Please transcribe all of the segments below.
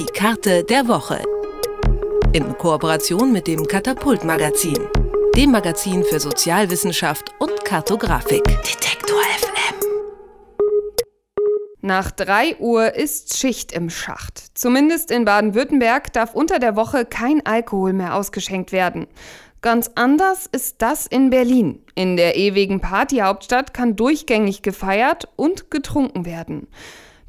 Die Karte der Woche. In Kooperation mit dem Katapult Magazin, dem Magazin für Sozialwissenschaft und Kartografik. Detektor FM. Nach 3 Uhr ist Schicht im Schacht. Zumindest in Baden-Württemberg darf unter der Woche kein Alkohol mehr ausgeschenkt werden. Ganz anders ist das in Berlin. In der ewigen Partyhauptstadt kann durchgängig gefeiert und getrunken werden.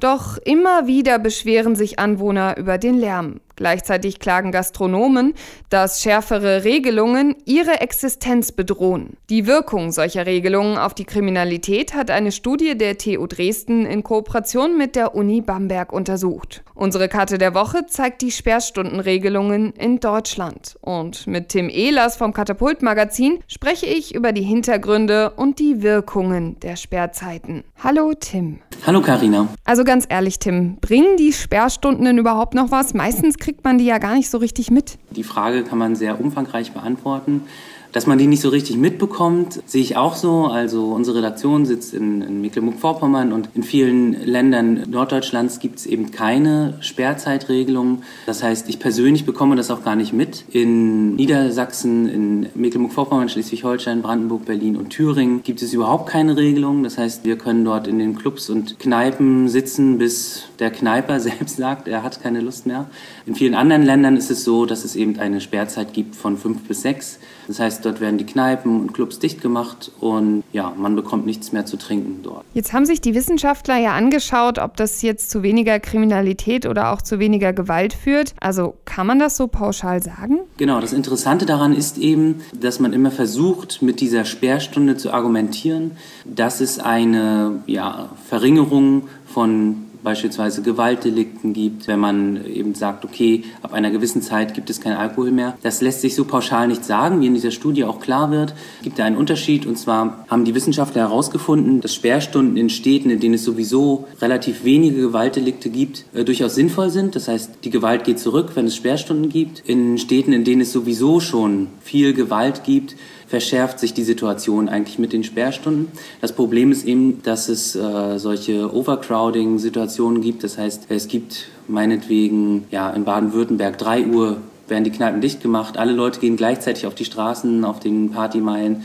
Doch immer wieder beschweren sich Anwohner über den Lärm. Gleichzeitig klagen Gastronomen, dass schärfere Regelungen ihre Existenz bedrohen. Die Wirkung solcher Regelungen auf die Kriminalität hat eine Studie der TU Dresden in Kooperation mit der Uni Bamberg untersucht. Unsere Karte der Woche zeigt die Sperrstundenregelungen in Deutschland. Und mit Tim Ehlers vom Katapult Magazin spreche ich über die Hintergründe und die Wirkungen der Sperrzeiten. Hallo Tim. Hallo Karina. Also ganz ehrlich, Tim, bringen die Sperrstunden denn überhaupt noch was? Meistens kriegt man die ja gar nicht so richtig mit. Die Frage kann man sehr umfangreich beantworten. Dass man die nicht so richtig mitbekommt, sehe ich auch so. Also unsere Redaktion sitzt in, in Mecklenburg-Vorpommern und in vielen Ländern Norddeutschlands gibt es eben keine Sperrzeitregelung. Das heißt, ich persönlich bekomme das auch gar nicht mit. In Niedersachsen, in Mecklenburg-Vorpommern, Schleswig-Holstein, Brandenburg, Berlin und Thüringen gibt es überhaupt keine Regelung. Das heißt, wir können dort in den Clubs und Kneipen sitzen, bis der Kneiper selbst sagt, er hat keine Lust mehr. In vielen anderen Ländern ist es so, dass es eben eine Sperrzeit gibt von fünf bis sechs. Das heißt, dort werden die Kneipen und Clubs dicht gemacht und ja, man bekommt nichts mehr zu trinken dort. Jetzt haben sich die Wissenschaftler ja angeschaut, ob das jetzt zu weniger Kriminalität oder auch zu weniger Gewalt führt. Also kann man das so pauschal sagen? Genau, das Interessante daran ist eben, dass man immer versucht, mit dieser Sperrstunde zu argumentieren, dass es eine ja, Verringerung von beispielsweise Gewaltdelikten gibt, wenn man eben sagt, okay, ab einer gewissen Zeit gibt es kein Alkohol mehr. Das lässt sich so pauschal nicht sagen, wie in dieser Studie auch klar wird. Es gibt da einen Unterschied und zwar haben die Wissenschaftler herausgefunden, dass Sperrstunden in Städten, in denen es sowieso relativ wenige Gewaltdelikte gibt, äh, durchaus sinnvoll sind. Das heißt, die Gewalt geht zurück, wenn es Sperrstunden gibt. In Städten, in denen es sowieso schon viel Gewalt gibt, verschärft sich die Situation eigentlich mit den Sperrstunden. Das Problem ist eben, dass es äh, solche Overcrowding-Situationen gibt. Das heißt, es gibt meinetwegen ja, in Baden-Württemberg 3 Uhr werden die Kneipen dicht gemacht. Alle Leute gehen gleichzeitig auf die Straßen, auf den Partymeilen.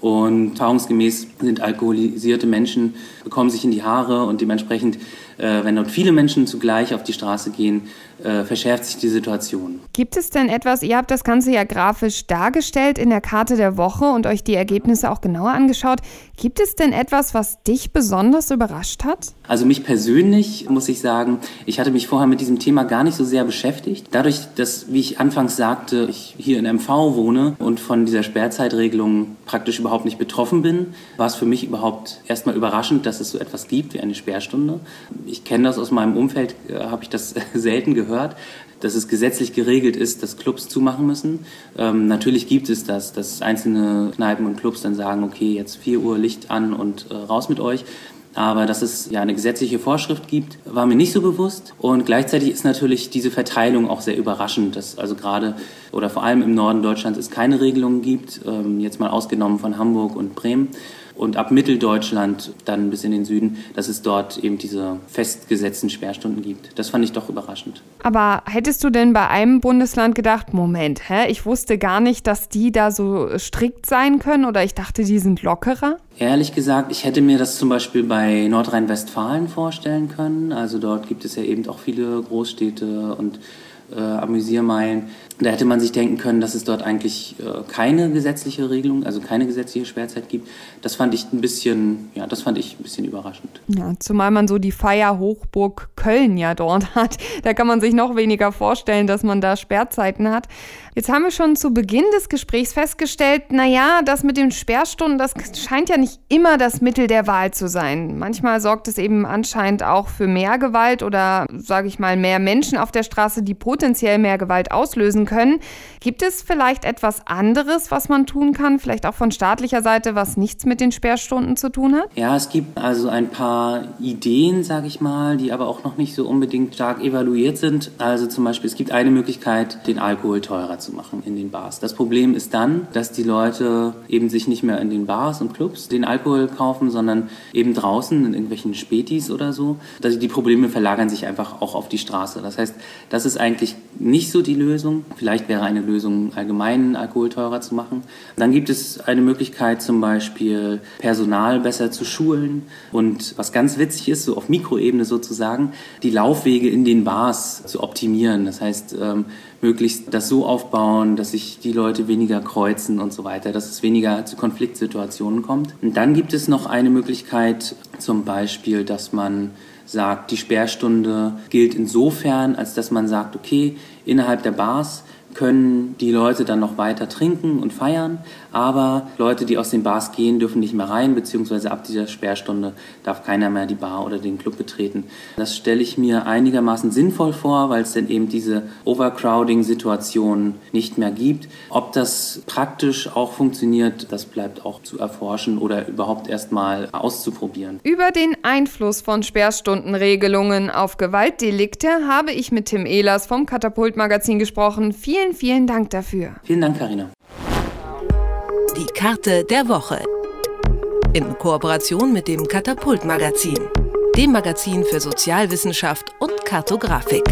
Und erfahrungsgemäß sind alkoholisierte Menschen, bekommen sich in die Haare und dementsprechend, wenn dort viele Menschen zugleich auf die Straße gehen, äh, verschärft sich die Situation. Gibt es denn etwas, ihr habt das Ganze ja grafisch dargestellt in der Karte der Woche und euch die Ergebnisse auch genauer angeschaut. Gibt es denn etwas, was dich besonders überrascht hat? Also mich persönlich muss ich sagen, ich hatte mich vorher mit diesem Thema gar nicht so sehr beschäftigt. Dadurch, dass, wie ich anfangs sagte, ich hier in MV wohne und von dieser Sperrzeitregelung praktisch überhaupt nicht betroffen bin, war es für mich überhaupt erstmal überraschend, dass es so etwas gibt wie eine Sperrstunde. Ich kenne das aus meinem Umfeld, äh, habe ich das selten gehört dass es gesetzlich geregelt ist, dass Clubs zumachen müssen. Ähm, natürlich gibt es das, dass einzelne Kneipen und Clubs dann sagen, okay, jetzt 4 Uhr Licht an und äh, raus mit euch. Aber dass es ja eine gesetzliche Vorschrift gibt, war mir nicht so bewusst. Und gleichzeitig ist natürlich diese Verteilung auch sehr überraschend, dass also gerade oder vor allem im Norden Deutschlands es keine Regelungen gibt, ähm, jetzt mal ausgenommen von Hamburg und Bremen und ab Mitteldeutschland dann bis in den Süden, dass es dort eben diese festgesetzten Sperrstunden gibt. Das fand ich doch überraschend. Aber hättest du denn bei einem Bundesland gedacht, Moment, hä, ich wusste gar nicht, dass die da so strikt sein können oder ich dachte, die sind lockerer? Ehrlich gesagt, ich hätte mir das zum Beispiel bei Nordrhein-Westfalen vorstellen können. Also dort gibt es ja eben auch viele Großstädte und äh, Amüsiermeilen. Da hätte man sich denken können, dass es dort eigentlich äh, keine gesetzliche Regelung, also keine gesetzliche Sperrzeit gibt. Das fand ich ein bisschen, ja, das fand ich ein bisschen überraschend. Ja, zumal man so die Feierhochburg Köln ja dort hat. Da kann man sich noch weniger vorstellen, dass man da Sperrzeiten hat. Jetzt haben wir schon zu Beginn des Gesprächs festgestellt, naja, das mit den Sperrstunden, das scheint ja nicht immer das Mittel der Wahl zu sein. Manchmal sorgt es eben anscheinend auch für mehr Gewalt oder, sage ich mal, mehr Menschen auf der Straße, die potenziell mehr Gewalt auslösen können. Gibt es vielleicht etwas anderes, was man tun kann, vielleicht auch von staatlicher Seite, was nichts mit den Sperrstunden zu tun hat? Ja, es gibt also ein paar Ideen, sage ich mal, die aber auch noch nicht so unbedingt stark evaluiert sind. Also zum Beispiel, es gibt eine Möglichkeit, den Alkohol teurer zu machen in den Bars. Das Problem ist dann, dass die Leute eben sich nicht mehr in den Bars und Clubs den Alkohol kaufen, sondern eben draußen in irgendwelchen Spätis oder so. Also die Probleme verlagern sich einfach auch auf die Straße. Das heißt, das ist eigentlich nicht so die Lösung. Vielleicht wäre eine Lösung, allgemein Alkohol teurer zu machen. Dann gibt es eine Möglichkeit, zum Beispiel Personal besser zu schulen. Und was ganz witzig ist, so auf Mikroebene sozusagen, die Laufwege in den Bars zu optimieren. Das heißt, ähm, möglichst das so aufbauen, dass sich die Leute weniger kreuzen und so weiter, dass es weniger zu Konfliktsituationen kommt. Und dann gibt es noch eine Möglichkeit, zum Beispiel, dass man sagt, die Sperrstunde gilt insofern, als dass man sagt, okay, innerhalb der Bars können die Leute dann noch weiter trinken und feiern, aber Leute, die aus den Bars gehen, dürfen nicht mehr rein, beziehungsweise ab dieser Sperrstunde darf keiner mehr die Bar oder den Club betreten. Das stelle ich mir einigermaßen sinnvoll vor, weil es dann eben diese Overcrowding-Situation nicht mehr gibt. Ob das praktisch auch funktioniert, das bleibt auch zu erforschen oder überhaupt erst mal auszuprobieren. Über den Einfluss von Sperrstundenregelungen auf Gewaltdelikte habe ich mit Tim Ehlers vom Katapult-Magazin gesprochen. Vielen, vielen Dank dafür. Vielen Dank, Karina. Die Karte der Woche. In Kooperation mit dem Katapult Magazin, dem Magazin für Sozialwissenschaft und Kartografik.